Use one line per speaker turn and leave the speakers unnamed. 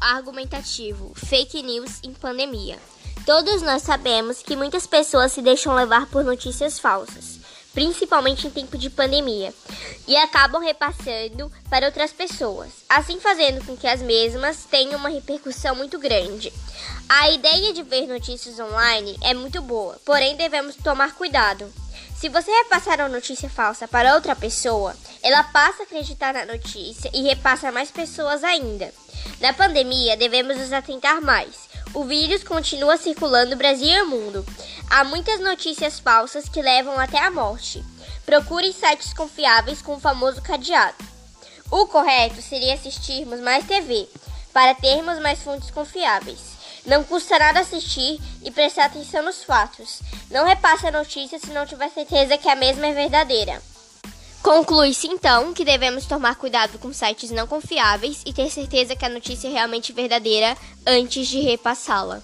argumentativo: fake news em pandemia. Todos nós sabemos que muitas pessoas se deixam levar por notícias falsas, principalmente em tempo de pandemia, e acabam repassando para outras pessoas, assim fazendo com que as mesmas tenham uma repercussão muito grande. A ideia de ver notícias online é muito boa, porém devemos tomar cuidado. Se você repassar uma notícia falsa para outra pessoa, ela passa a acreditar na notícia e repassa a mais pessoas ainda. Na pandemia, devemos nos atentar mais. O vírus continua circulando no Brasil e mundo. Há muitas notícias falsas que levam até a morte. Procure sites confiáveis com o famoso cadeado. O correto seria assistirmos mais TV, para termos mais fontes confiáveis. Não custa nada assistir e prestar atenção nos fatos. Não repasse a notícia se não tiver certeza que a mesma é verdadeira. Conclui-se então que devemos tomar cuidado com sites não confiáveis e ter certeza que a notícia é realmente verdadeira antes de repassá-la.